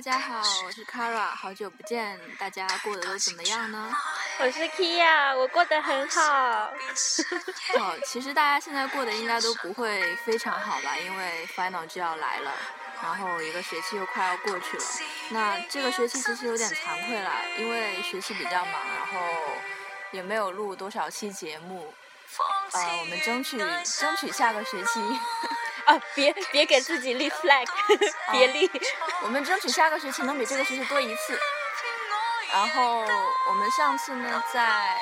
大家好，我是 Kara，好久不见，大家过得都怎么样呢？我是 Kia，我过得很好。好，其实大家现在过得应该都不会非常好吧，因为 final 就要来了，然后一个学期又快要过去了。那这个学期其实有点惭愧了，因为学习比较忙，然后也没有录多少期节目。呃，我们争取争取下个学期。啊，别别给自己立 flag，别立。我们争取下个学期能比这个学期多一次。然后我们上次呢，在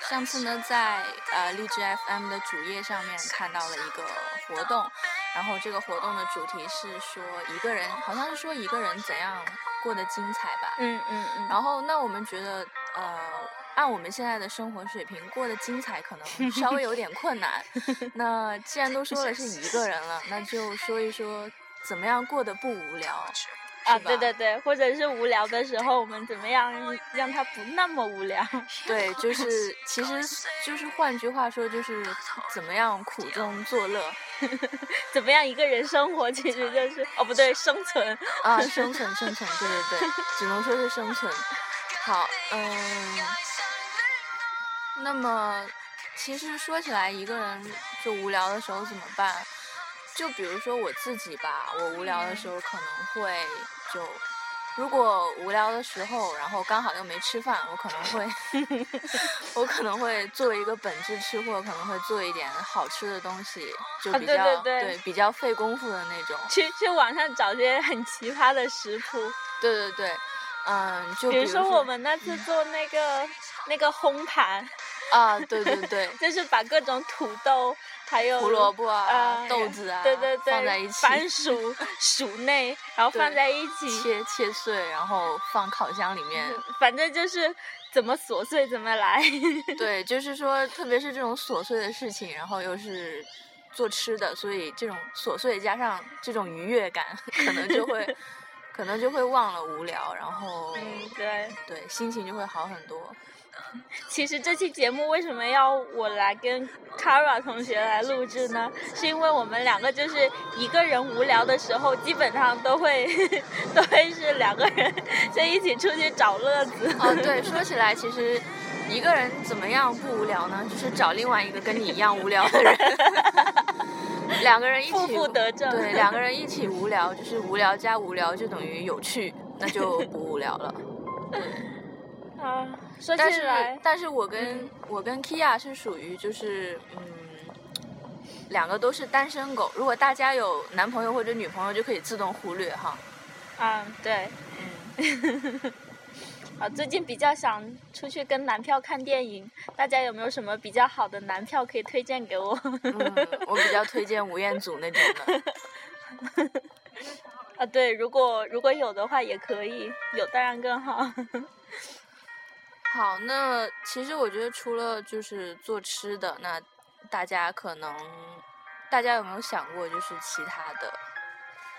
上次呢，在呃荔枝 FM 的主页上面看到了一个活动，然后这个活动的主题是说一个人，好像是说一个人怎样过得精彩吧。嗯嗯嗯。然后那我们觉得呃。按我们现在的生活水平，过得精彩可能 稍微有点困难。那既然都说了是一个人了，那就说一说怎么样过得不无聊，啊，对对对，或者是无聊的时候，我们怎么样让他不那么无聊？对，就是其实就是换句话说，就是怎么样苦中作乐，怎么样一个人生活，其实就是哦不对，生存啊，生存生存，对对对，只能说是生存。好，嗯。那么，其实说起来，一个人就无聊的时候怎么办？就比如说我自己吧，我无聊的时候可能会就，如果无聊的时候，然后刚好又没吃饭，我可能会，我可能会做一个本质吃货，可能会做一点好吃的东西，就比较对比较费功夫的那种。去去网上找些很奇葩的食谱。对对对，嗯，就比如说我们那次做那个那个烘盘。啊，对对对，就是把各种土豆，还有胡萝卜啊、豆子啊，对对对，放在一起，番薯、薯内，然后放在一起切切碎，然后放烤箱里面。反正就是怎么琐碎怎么来。对，就是说，特别是这种琐碎的事情，然后又是做吃的，所以这种琐碎加上这种愉悦感，可能就会，可能就会忘了无聊，然后，嗯，对，对，心情就会好很多。其实这期节目为什么要我来跟 Kara 同学来录制呢？是因为我们两个就是一个人无聊的时候，基本上都会 都会是两个人在一起出去找乐子。哦，对，说起来，其实一个人怎么样不无聊呢？就是找另外一个跟你一样无聊的人，两个人一起，负负得正。对，两个人一起无聊，就是无聊加无聊就等于有趣，那就不无聊了。啊。但是，但是我跟我跟 Kia 是属于就是嗯，两个都是单身狗。如果大家有男朋友或者女朋友，就可以自动忽略哈。啊，对，嗯。啊，最近比较想出去跟男票看电影，大家有没有什么比较好的男票可以推荐给我？嗯，我比较推荐吴彦祖那种的。啊，对，如果如果有的话也可以，有当然更好。好，那其实我觉得除了就是做吃的，那大家可能，大家有没有想过就是其他的，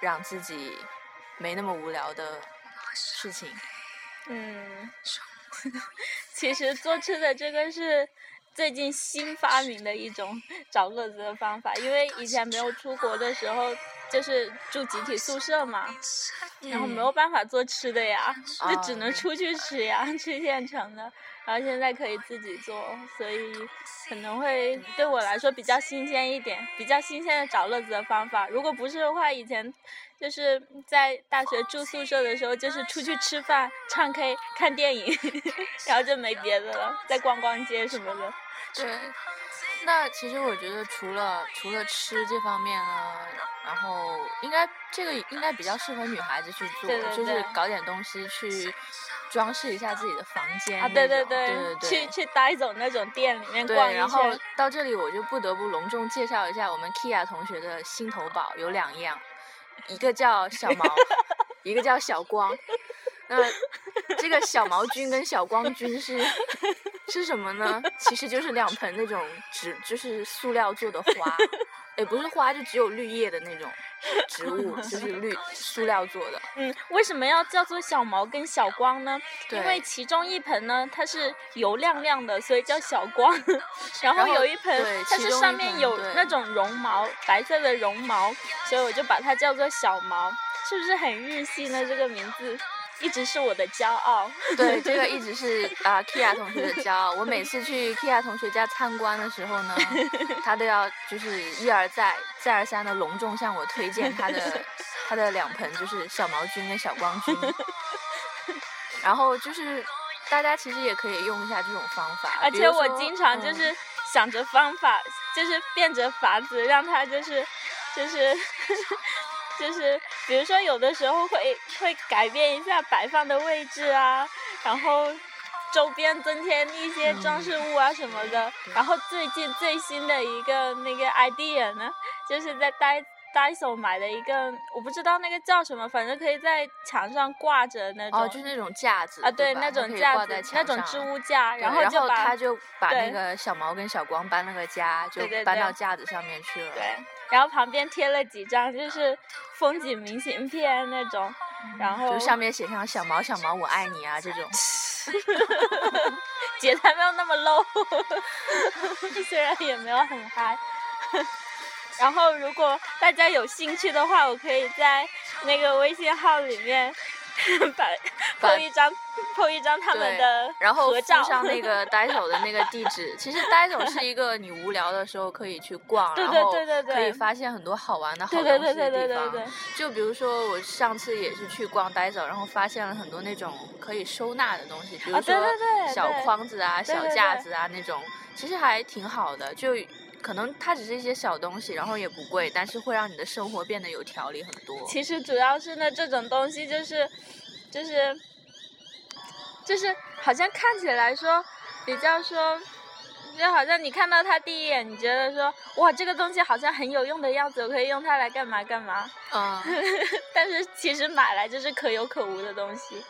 让自己没那么无聊的事情？嗯，其实做吃的这个是最近新发明的一种 找乐子的方法，因为以前没有出国的时候。就是住集体宿舍嘛，然后没有办法做吃的呀，就只能出去吃呀，吃现成的。然后现在可以自己做，所以可能会对我来说比较新鲜一点，比较新鲜的找乐子的方法。如果不是的话，以前就是在大学住宿舍的时候，就是出去吃饭、唱 K、看电影，然后就没别的了，再逛逛街什么的。对。那其实我觉得，除了除了吃这方面呢，然后应该这个应该比较适合女孩子去做，就是搞点东西去装饰一下自己的房间啊，对对对对对，去去待走那种店里面逛一然后到这里我就不得不隆重介绍一下我们 Kia 同学的心头宝有两样，一个叫小毛，一个叫小光。那这个小毛菌跟小光菌是 是什么呢？其实就是两盆那种植，就是塑料做的花，也不是花，就只有绿叶的那种植物，就是绿 塑料做的。嗯，为什么要叫做小毛跟小光呢？因为其中一盆呢，它是油亮亮的，所以叫小光。然后有一盆，它是上面有那种绒毛，白色的绒毛，所以我就把它叫做小毛。是不是很日系呢？这个名字一直是我的骄傲。对，这个一直是啊，Kia 同学的骄傲。我每次去 Kia 同学家参观的时候呢，他都要就是一而再、再而三的隆重向我推荐他的 他的两盆就是小毛菌跟小光 菌。然后就是大家其实也可以用一下这种方法，而且我经常就是想着方法，就是变着法子让他就是就是就是比如说有的时候会会改变一下摆放的位置啊，然后周边增添一些装饰物啊什么的。然后最近最新的一个那个 idea 呢，就是在待。Daiso 买了一个，我不知道那个叫什么，反正可以在墙上挂着那种。哦，就是那种架子。啊，对，那种架子，那种置物架，然后就他就把那个小毛跟小光搬了个家，就搬到架子上面去了。对，然后旁边贴了几张就是风景明信片那种，然后就上面写上“小毛小毛我爱你”啊这种。姐才没有那么 low，虽然也没有很嗨。然后，如果大家有兴趣的话，我可以在那个微信号里面 把拍一张拍一张他们的然后合照上那个 呆手的那个地址。其实呆手是一个你无聊的时候可以去逛，然后可以发现很多好玩的好东西的地方。就比如说我上次也是去逛呆手，然后发现了很多那种可以收纳的东西，比如说小筐子啊、小架子啊那种，其实还挺好的。就可能它只是一些小东西，然后也不贵，但是会让你的生活变得有条理很多。其实主要是呢，这种东西就是，就是，就是好像看起来说比较说，就好像你看到它第一眼，你觉得说哇，这个东西好像很有用的样子，我可以用它来干嘛干嘛。嗯。但是其实买来就是可有可无的东西。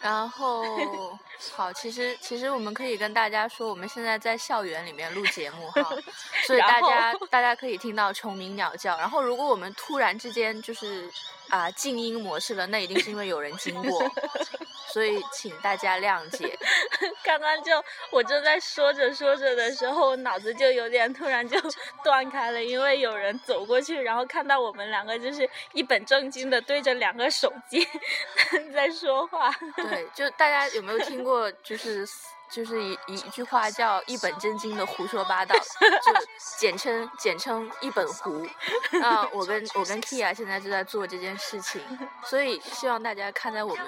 然后，好，其实其实我们可以跟大家说，我们现在在校园里面录节目哈，所以大家 大家可以听到虫鸣鸟叫。然后，如果我们突然之间就是啊静音模式了，那一定是因为有人经过。所以，请大家谅解。刚刚就我正在说着说着的时候，我脑子就有点突然就 断开了，因为有人走过去，然后看到我们两个就是一本正经的对着两个手机 在说话。对，就大家有没有听过，就是就是一一句话叫一本正经的胡说八道，就简称简称一本胡。啊我跟我跟 Kia 现在就在做这件事情，所以希望大家看在我们。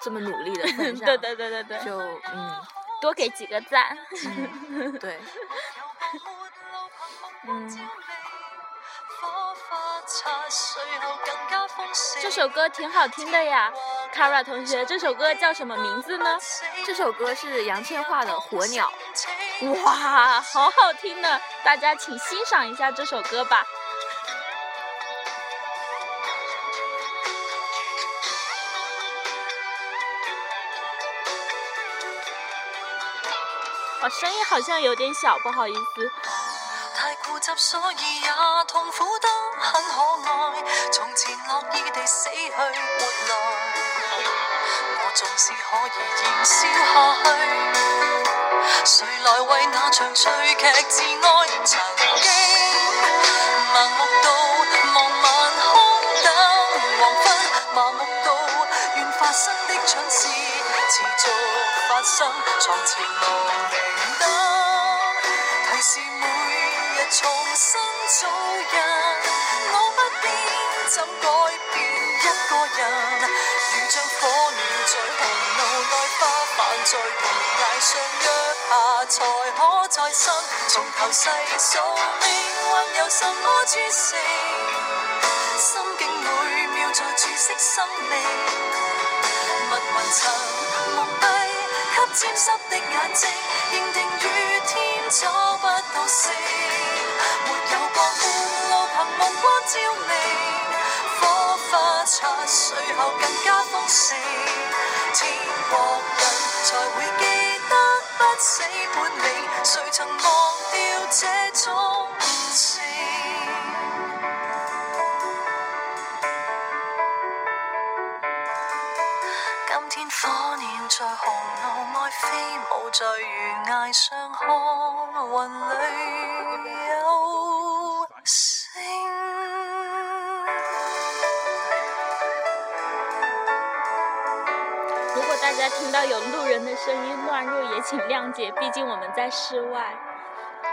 这么努力的份上，对对对对对，就嗯，多给几个赞，对，嗯。这首歌挺好听的呀，Kara 同学，这首歌叫什么名字呢？这首歌是杨千嬅的《火鸟》，哇，好好听呢，大家请欣赏一下这首歌吧。我，声音好像有点小，不好意思。太固执，所以也痛苦得很可爱。从前乐意地死去活来，我纵是可以燃烧下去。谁来为那场趣剧自爱？曾经盲目发生，床前无明。是每日重新做人，我不变，怎改变一个人？如像火鸟在红路内花瓣在悬崖上约下，才可再生。从头细数命运有什么注释？心境每秒在注释生命，密云层。沾湿的眼睛，认定雨天找不到星。没有光半路凭目光照明，火花擦碎后更加丰盛。天国人才会记得不死本领，谁曾忘掉这种天火在红外飞舞在悬崖上看云里有星如果大家听到有路人的声音乱入也请谅解毕竟我们在室外。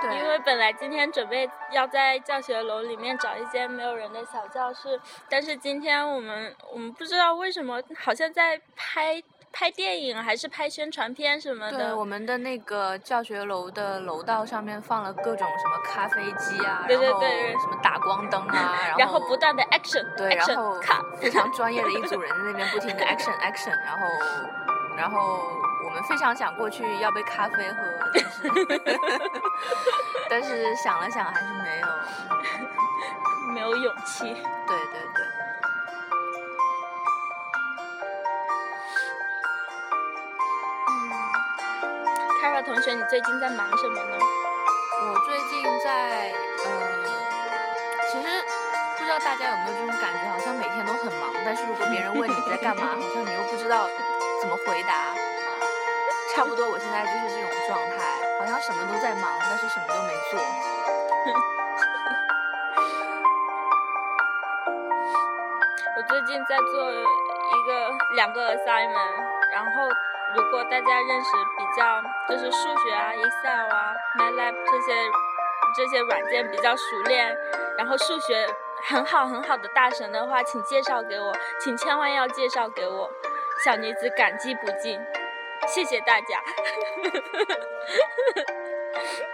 对，因为本来今天准备要在教学楼里面找一间没有人的小教室，但是今天我们我们不知道为什么，好像在拍拍电影还是拍宣传片什么对，的。我们的那个教学楼的楼道上面放了各种什么咖啡机啊，对对对什么打光灯啊，然后不断的 action 对，然后卡，非常专业的一组人在那边不停的 action action，然后然后我们非常想过去要杯咖啡喝，但是但是想了想还是没有。没有勇气。对对对，凯尔同学，你最近在忙什么呢？我最近在嗯，其实不知道大家有没有这种感觉，好像每天都很忙，但是如果别人问你在干嘛，好像你又不知道怎么回答。差不多，我现在就是这种状态，好像什么都在忙，但是什么都没做。我最近在做一个两个 assignment，然后如果大家认识比较就是数学啊、Excel 啊、MATLAB 这些这些软件比较熟练，然后数学很好很好的大神的话，请介绍给我，请千万要介绍给我，小女子感激不尽，谢谢大家。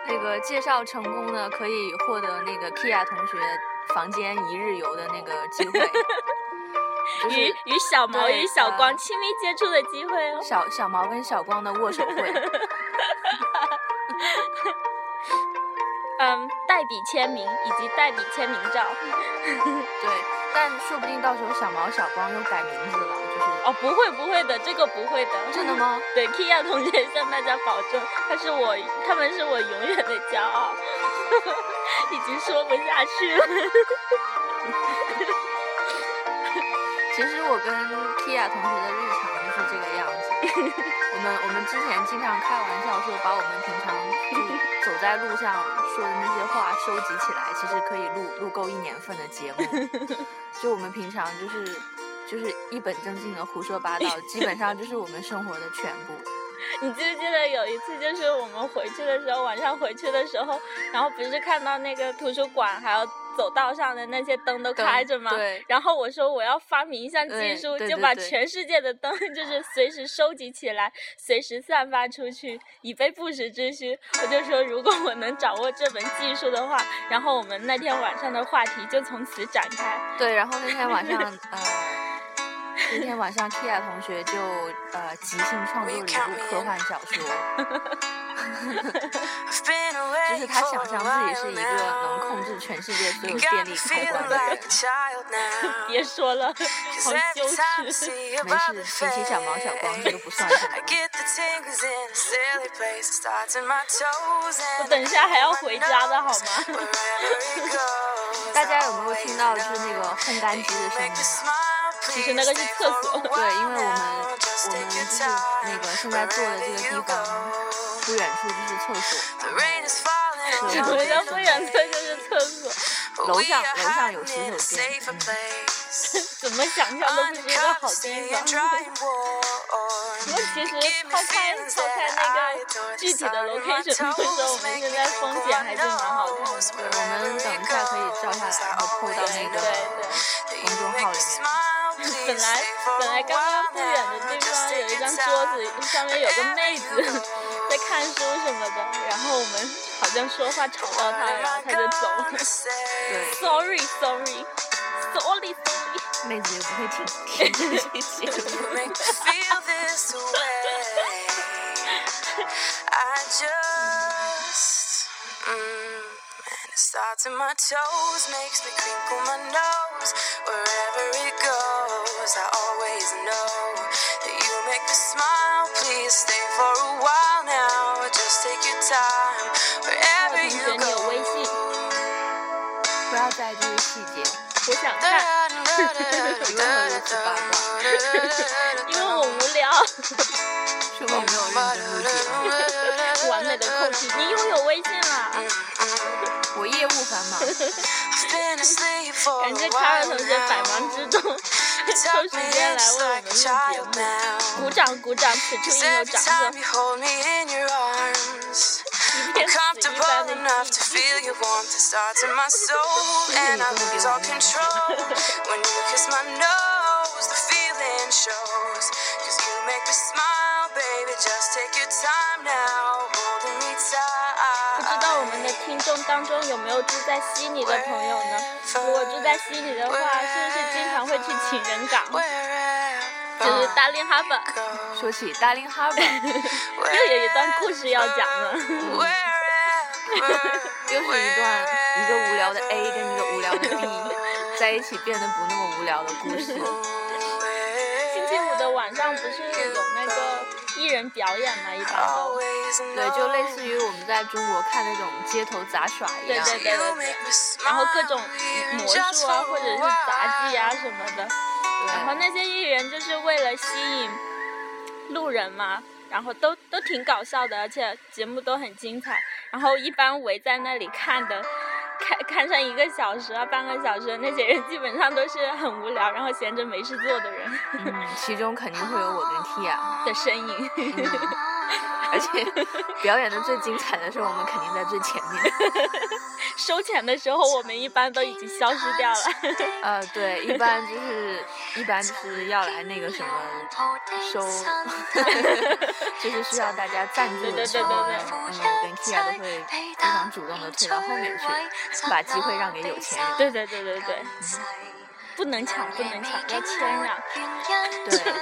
那个介绍成功的可以获得那个 Kia 同学房间一日游的那个机会，就是与与小毛与小光呃亲密接触的机会哦。小小毛跟小光的握手会。嗯，代笔签名以及代笔签名照。对，但说不定到时候小毛小光又改名字了，就是哦，不会不会的，这个不会的。真的吗？对，Kia 同学向大家保证，他是我，他们是我永远的骄傲。已经说不下去了。其实我跟 Kia 同学的日常就是这个样子。我们我们之前经常开玩笑说，把我们平常就走在路上说的那些话收集起来，其实可以录录够一年份的节目。就我们平常就是就是一本正经的胡说八道，基本上就是我们生活的全部。你记不记得有一次，就是我们回去的时候，晚上回去的时候，然后不是看到那个图书馆还有走道上的那些灯都开着吗？对然后我说我要发明一项技术，就把全世界的灯 就是随时收集起来，随时散发出去，以备不时之需。我就说，如果我能掌握这门技术的话，然后我们那天晚上的话题就从此展开。对，然后那天晚上呃。那天晚上，Kia 同学就呃即兴创作了一部科幻小说，就是他想象自己是一个能控制全世界所有电力开关的人。别说了，好羞耻。没事，比起小毛小光，这个不算什么。我等一下还要回家的好吗？大家有没有听到就是那个烘干机的声音啊？其实那个是厕所。对，因为我们我们就是那个现在坐的这个地方不远处就是厕所，什么叫不远处就是厕所？楼上楼上有洗手间。嗯怎么想象都不是一个好地方。不过 其实抛开抛开那个具体的 location 不说，我们现在风景还是蛮好看的。对，我们等一下可以照下来，然后 PO 到那对个对。公众号里面。本来本来刚刚不远的地方有一张桌子，上面有个妹子在看书什么的，然后我们好像说话吵到她，然后她就走了。对，Sorry。Sorry Sorry Sorry。妹子也不会听听这些节目。Starts in my toes, makes me crinkle my nose. Wherever it goes, I always know that you make me smile. Please stay for a while now. Just take your time. 还 Wherever 有同学， you 你有微信？ go. 不要在意这些细节，我想看，你为何如此八卦？因为我无聊。说明没有认真录节目。完美的扣题，你拥有微信了。 我业务繁忙，Been asleep for 感 a 谢卡尔 while 同学百忙 now. 之中抽时间来为我们录节目，鼓掌鼓掌，此处应有掌声。一片死一般的寂不知道我们的听众当中有没有住在悉尼的朋友呢？如果住在悉尼的话，是不是经常会去情人港？就是大林哈本。说起大林哈本，又有一段故事要讲了。又是一段一个无聊的 A 跟一个无聊的 B 在一起变得不那么无聊的故事。星期五的晚上不是有那个艺人表演嘛？一般都。对，就类似于我们在中国看那种街头杂耍一样。对对对对对。然后各种魔术啊，或者是杂技啊什么的。然后那些艺人就是为了吸引路人嘛，然后都都挺搞笑的，而且节目都很精彩。然后一般围在那里看的，看看上一个小时啊，半个小时那些人，基本上都是很无聊，然后闲着没事做的人。嗯，其中肯定会有我跟 Tia 的身影。而且 表演的最精彩的时候，我们肯定在最前面。收钱的时候，我们一般都已经消失掉了。呃，对，一般就是一般就是要来那个什么收，就是需要大家赞助的时候，嗯，我跟 Kia 都会非常主动的退到后面去，把机会让给有钱人。对对对对对。不能抢，不能抢，要谦让。对对。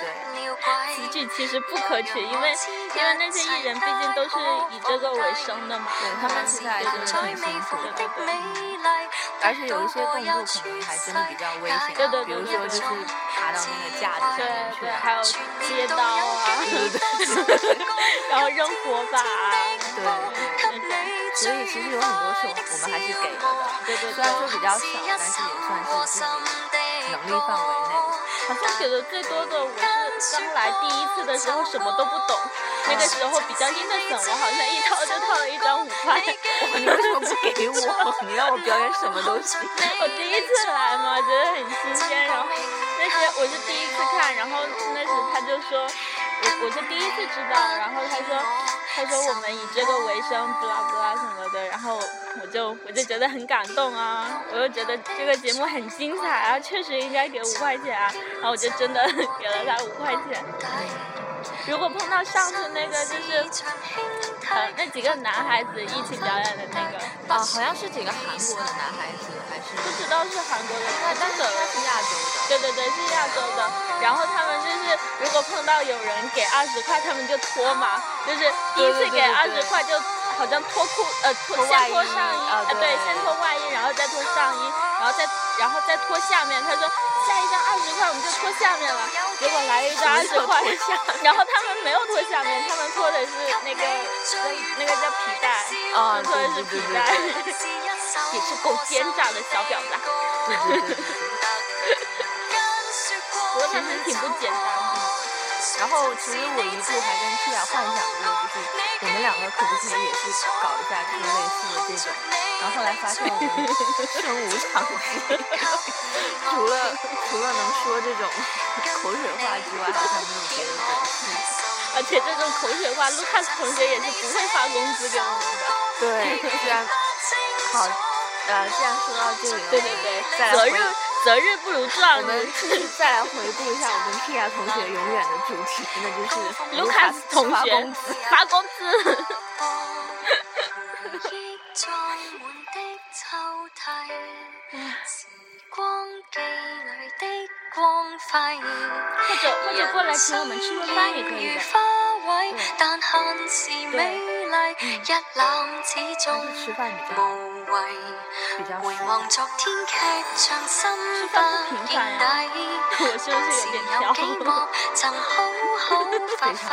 此举其实不可取，因为因为那些艺人毕竟都是以这个为生的嘛，对他们现在真的挺辛苦的，对对。而且有一些动作可能还真的比较危险，对对比如说就是爬到那个架子上面去，还有接刀啊，对对对。然后扔火把，对对对。所以其实有很多是我们还是给了的，对对。虽然说比较少，但是也算是自己。能力范围内，好像给的最多的，我是刚来第一次的时候什么都不懂，那个时候比较阴的粉，我好像一套就套了一张五块。你为什么不给我？你让我表演什么东西。我第一次来嘛，觉得很新鲜，然后那时我是第一次看，然后那时他就说，我我是第一次知道，然后他说他说我们以这个为生，布拉布拉什么的，然后。我就我就觉得很感动啊，我又觉得这个节目很精彩啊，确实应该给五块钱啊，然后我就真的给了他五块钱。如果碰到上次那个就是，呃，那几个男孩子一起表演的那个，啊，好像是几个韩国的男孩子，还是不知道是韩国的，那但是他是亚洲的。对对对，是亚洲的。然后他们就是，如果碰到有人给二十块，他们就脱嘛，就是第一次给二十块就。好像脱裤，呃，脱先脱上衣，啊对，先脱外衣，然后再脱上衣，然后再然后再脱下面。他说下一张二十块我们就脱下面了，结果来了一张二十块，然后他们没有脱下面，他们脱的是那个那个叫皮带，啊，脱的是皮带，也是够奸诈的小婊子，对对对，不过他们挺不简单的。然后其实我一度还跟 Tia 幻想过，就是我们两个可不可以也是搞一下就是类似的这种，然后后来发现我们身无长技，除了除了能说这种口水话之外，好像没有别的本事。而且这种口水话，卢卡斯同学也是不会发工资给我们的。对，虽然好，呃，既然说到这里了，对对对，责任。择日不如撞日。我们再来回顾一下我们 Tia 同学永远的主题，那就是卢卡斯同学发工资。或者或者过来请我们吃顿饭也可以的。对，还是吃饭比较。比较回望昨天剧场心不见底，我是有点挑？曾好好发挥，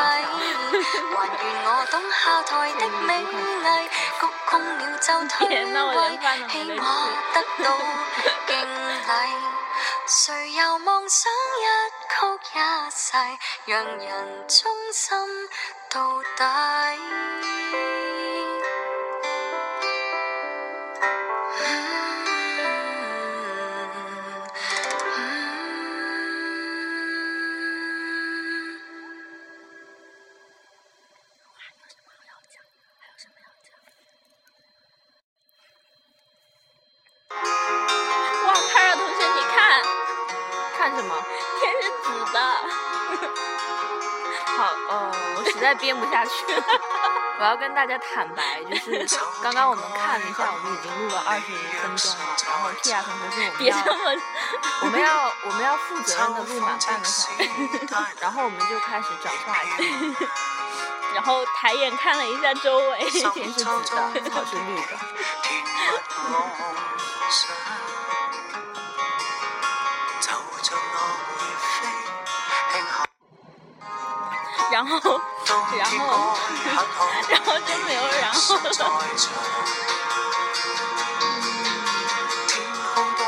还原我懂下台的美丽，鞠躬了就退位，起码得到敬礼。谁又妄想一曲一世，让人忠心到底？在编不下去了。我要跟大家坦白，就是 刚刚我们看了一下，我们已经录了二十分钟了。然后 Tia 同学说我们要 我们要我们要负责任的录满半个小时，然后我们就开始找话题。然后抬眼看了一下周围，天是紫的，草是绿的。然后，然后，然后就没有然后了。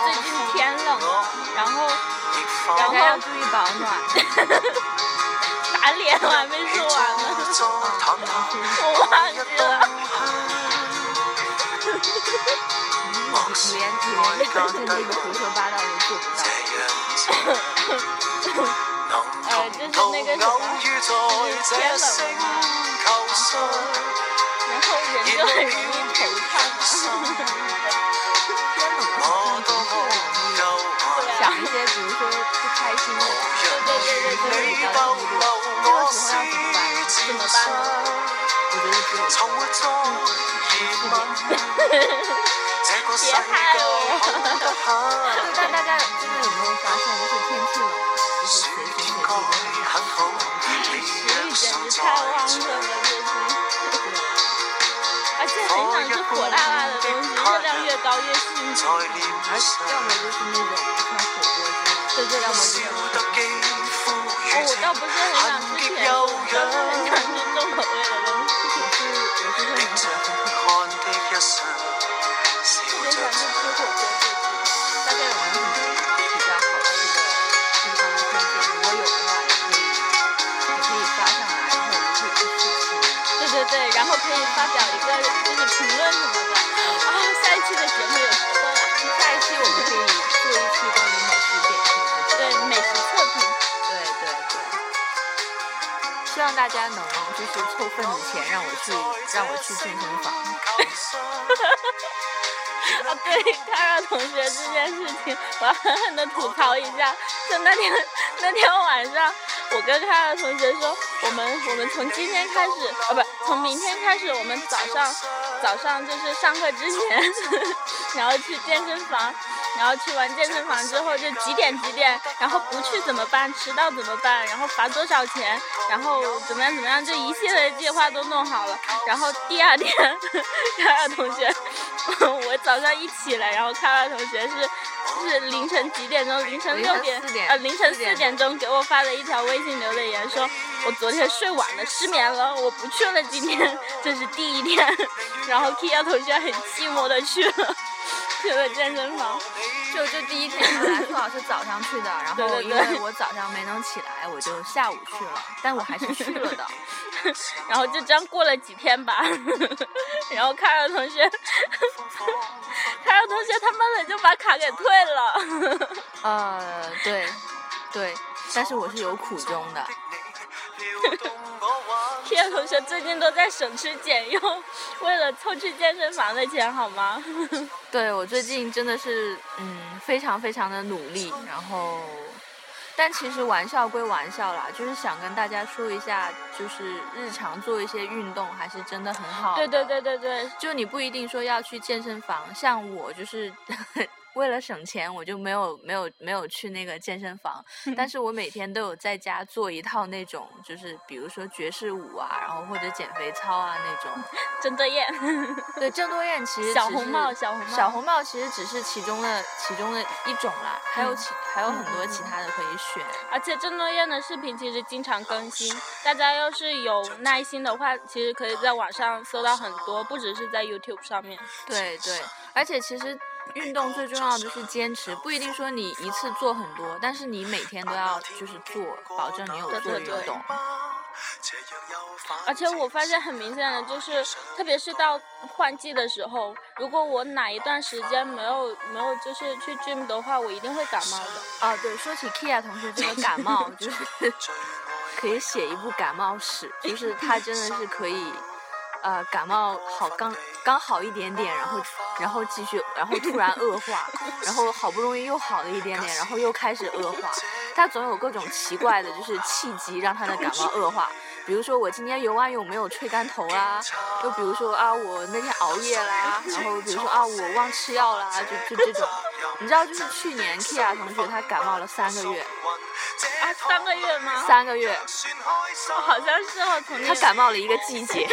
最近天冷了，然后，然大家要注意保暖。打脸我还没说完呢，我忘记了。你连你连这个正经的胡说八道都做不到。就是那个什么，就是天冷了嘛，然后人就很容易头烫嘛。天冷了好像的确容易想一些，比如说不开心的，对对对对对，比较低落，这个时候要怎么办？怎么办呢？我觉得只有别害我！就但大家真的有没有发现，就是天气冷，就是简直太旺盛了，最近。而且很想吃火辣辣的东西，热量越高越兴奋。而要么就是那种像火锅之类的，对对要么就是哦，我倒不是很想吃甜的，想吃重口味的东西。发表一个就是评论什么的。啊，下一期的节目有吃的了。下一期我们可以做一期关于美食点评的。对，美食测评。对。对。对，希望大家能就是凑份子钱让我去让我去健身房。啊，对，卡尔同学这件事情，我要狠狠的吐槽一下。就那天那天晚上，我跟卡尔同学说，我们我们从今天开始，啊不，从明天开始，我们早上早上就是上课之前，然后去健身房，然后去完健身房之后就几点几点，然后不去怎么办？迟到怎么办？然后罚多少钱？然后怎么样怎么样？就一系列计划都弄好了。然后第二天，卡尔同学，我早上一起来，然后卡尔同学是是凌晨几点钟？凌晨六点点呃凌晨四点钟给我发了一条微信留的言说，我昨天睡晚了，失眠了，我不去了，今天这是第一天。然后 Kia 同学很寂寞的去了 去了健身房。就就第一天本来说好是早上去的，然后因为我早上没能起来，我就下午去了，但我还是去了的。然后就这样过了几天吧，然后凯尔同学，凯尔同学他妈的就把卡给退了。呃，对对，但是我是有苦衷的。凯尔同学最近都在省吃俭用，为了凑去健身房的钱，好吗？对我最近真的是嗯非常非常的努力，然后，但其实玩笑归玩笑啦，就是想跟大家说一下，就是日常做一些运动还是真的很好。对对对对对，就你不一定说要去健身房，像我就是 为了省钱，我就没有没有没有去那个健身房，但是我每天都有在家做一套那种，就是比如说爵士舞啊，然后或者减肥操啊那种。郑多燕，对，郑多燕其实小红帽小红帽小红帽其实只是其中的其中的一种啦，还有其还有很多其他的可以选。而且郑多燕的视频其实经常更新，大家要是有耐心的话，其实可以在网上搜到很多，不只是在 YouTube 上面。对对，而且其实运动最重要的是坚持，不一定说你一次做很多，但是你每天都要就是做，保证你有对对对做运动。而且我发现很明显的就是，特别是到换季的时候，如果我哪一段时间没有没有就是去 gym 的话，我一定会感冒的。啊，对，说起 Kia 同学这个感冒，就是可以写一部感冒史，就是他真的是可以呃感冒好刚刚好一点点，然后然后继续，然后突然恶化，然后好不容易又好了一点点，然后又开始恶化。他总有各种奇怪的，就是契机让他的感冒恶化。比如说我今天游完泳没有吹干头啦，又比如说啊我那天熬夜啦，然后比如说啊我忘吃药啦，就就这种。你知道，就是去年 Kia 同学他感冒了三个月，啊，三个月吗？三个月，好像是哦，从他感冒了一个季节。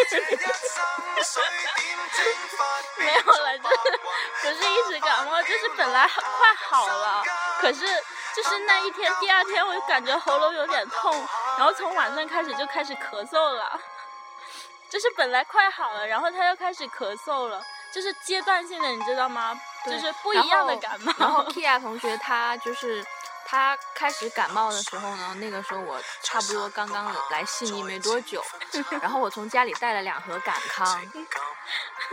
没有了，就是不是一直感冒，就是本来快好了，可是就是那一天，第二天我就感觉喉咙有点痛，然后从晚上开始就开始咳嗽了，就是本来快好了，然后他又开始咳嗽了，就是阶段性的，你知道吗？就是不一样的感冒。然后 Kia 同学他就是他开始感冒的时候呢，那个时候我差不多刚刚来悉尼没多久，然后我从家里带了两盒感康，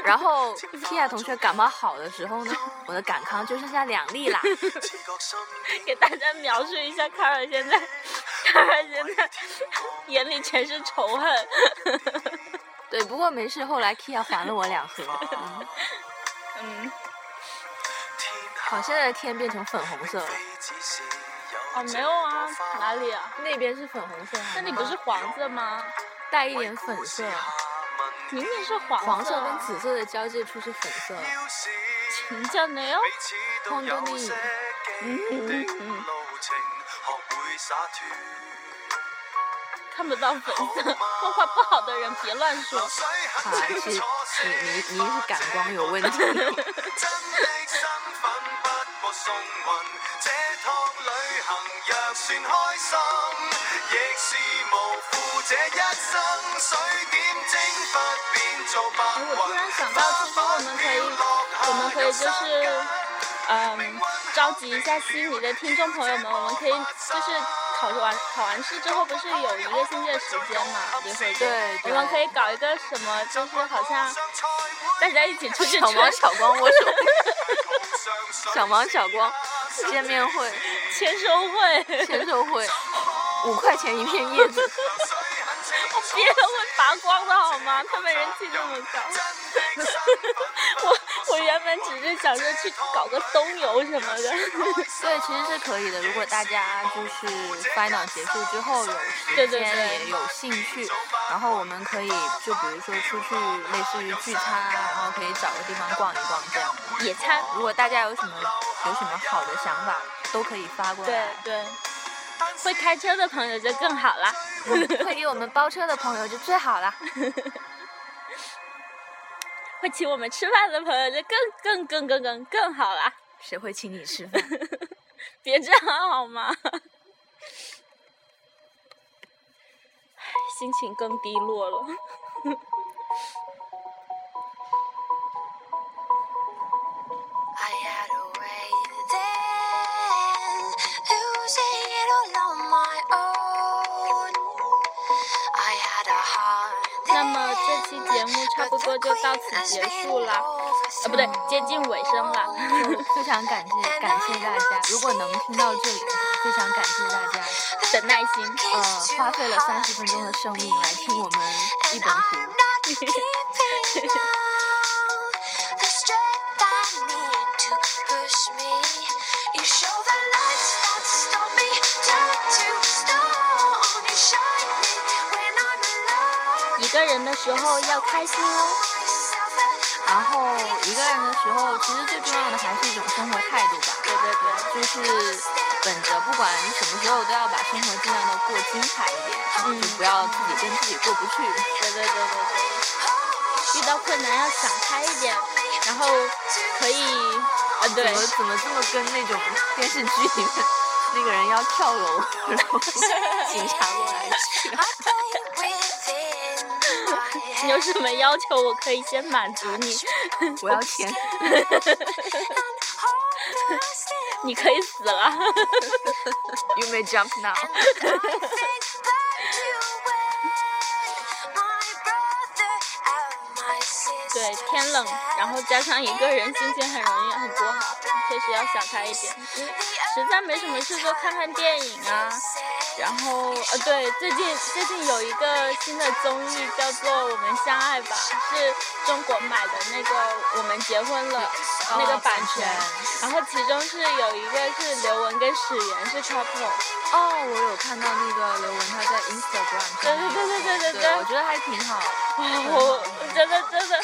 然后 Kia 同学感冒好的时候呢，我的感康就剩下两粒啦。给大家描述一下，卡尔现在，卡尔现在 眼里全是仇恨。对，不过没事，后来 Kia 还了我两盒。嗯。好，现在的天变成粉红色了。哦，没有啊，哪里啊？那边是粉红色。那里不是黄色吗？带一点粉色。明明是黄色。黄色跟紫色的交界处是粉色。请叫你哦，看到你。嗯嗯嗯。看不到粉色，画画不好的人别乱说。好，是，你你你是感光有问题。我突然想到，其实我们可以，我们可以就是，嗯，召集一下悉尼的听众朋友们，我们可以就是考完考完试之后，不是有一个星期的时间嘛，一会儿对，我们可以搞一个什么，就是好像大家一起出去小忙小光我手，小忙小光见面会，签收会，签收会，五块钱一片叶子。别人会拔光的好吗？他们人气这么高，我我原本只是想着去搞个冬游什么的。对，其实是可以的。如果大家就是 final 结束之后有时间也有兴趣，然后我们可以就比如说出去类似于聚餐，然后可以找个地方逛一逛这样。野餐。如果大家有什么有什么好的想法，都可以发过来。对对。会开车的朋友就更好了。会给我们包车的朋友就最好了，会请我们吃饭的朋友就更更更更更更好了。谁会请你吃饭？别这样好吗？心情更低落了。期节目差不多就到此结束了，啊不对，接近尾声了。非常感谢感谢大家，如果能听到这里，非常感谢大家的耐心，呃，花费了三十分钟的生命来听我们一本图。个人的时候要开心哦，然后一个人的时候，其实最重要的还是一种生活态度吧。对对对，就是本着不管什么时候都要把生活尽量的过精彩一点，就不要自己跟自己过不去。对对对对对，遇到困难要想开一点，然后可以啊对。怎么怎么这么跟那种电视剧里面那个人要跳楼，然后 警察过来？你有什么要求，我可以先满足你。我要钱。你可以死了。You may jump now。对，天冷，然后加上一个人，心情很容易很不好，确实要想开一点。实在没什么事，就看看电影啊。然后呃，对，最近最近有一个新的综艺叫做《我们相爱吧》，是中国买的那个《我们结婚了》那个版权，然后其中是有一个是刘雯跟史源是 couple。哦，我有看到那个刘雯她在 Instagram 对对对对对对对，我觉得还挺好。我我觉得真的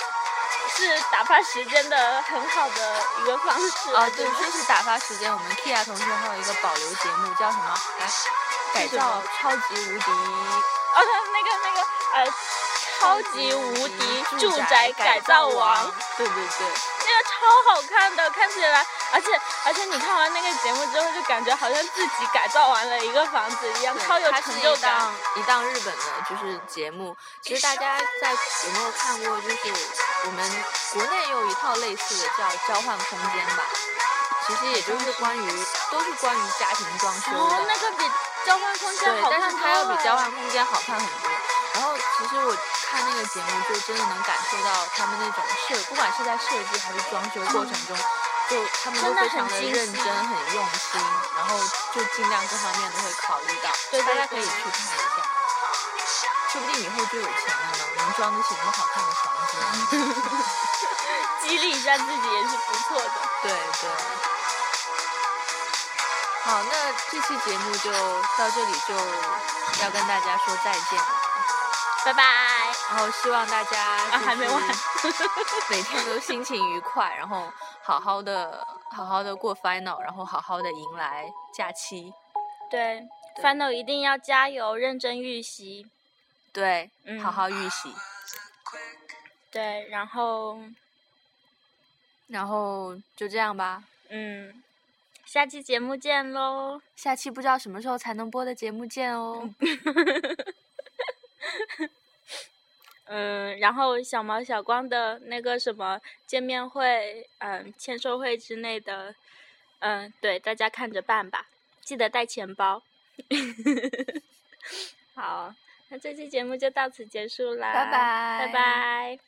是打发时间的很好的一个方式。啊，对，就是打发时间，我们 Kia 同学还有一个保留节目叫什么？来，改造超级无敌。哦，那个那个呃，超级无敌住宅改造王。对对对。那个超好看的，看起来。而且而且你看完那个节目之后，就感觉好像自己改造完了一个房子一样，超有成就感。一档日本的就是节目，其实大家在有没有看过？就是我们国内有一套类似的叫《交换空间》吧，其实也就是关于都是关于家庭装修的。哦，那个比《交换空间》好看但是它要比《交换空间》好看很多。然后其实我看那个节目，就真的能感受到他们那种设，不管是在设计还是装修过程中。就他们都非常的认真、很用心，然后就尽量各方面都会考虑到。对，大家可以去看一下，说不定以后就有钱了呢，能装得起那么好看的房子。激励一下自己也是不错的。对对。好，那这期节目就到这里，就要跟大家说再见了，拜拜。然后希望大家啊还没完，每天都心情愉快，然后。好好的，好好的过 final，然后好好的迎来假期。对，final 一定要加油，认真预习。对，嗯好好预习。对，然后，然后就这样吧。嗯，下期节目见喽！下期不知道什么时候才能播的节目见哦。嗯，然后小毛小光的那个什么见面会，嗯，签售会之类的，嗯，对，大家看着办吧，记得带钱包。好，那这期节目就到此结束啦，拜拜，拜拜。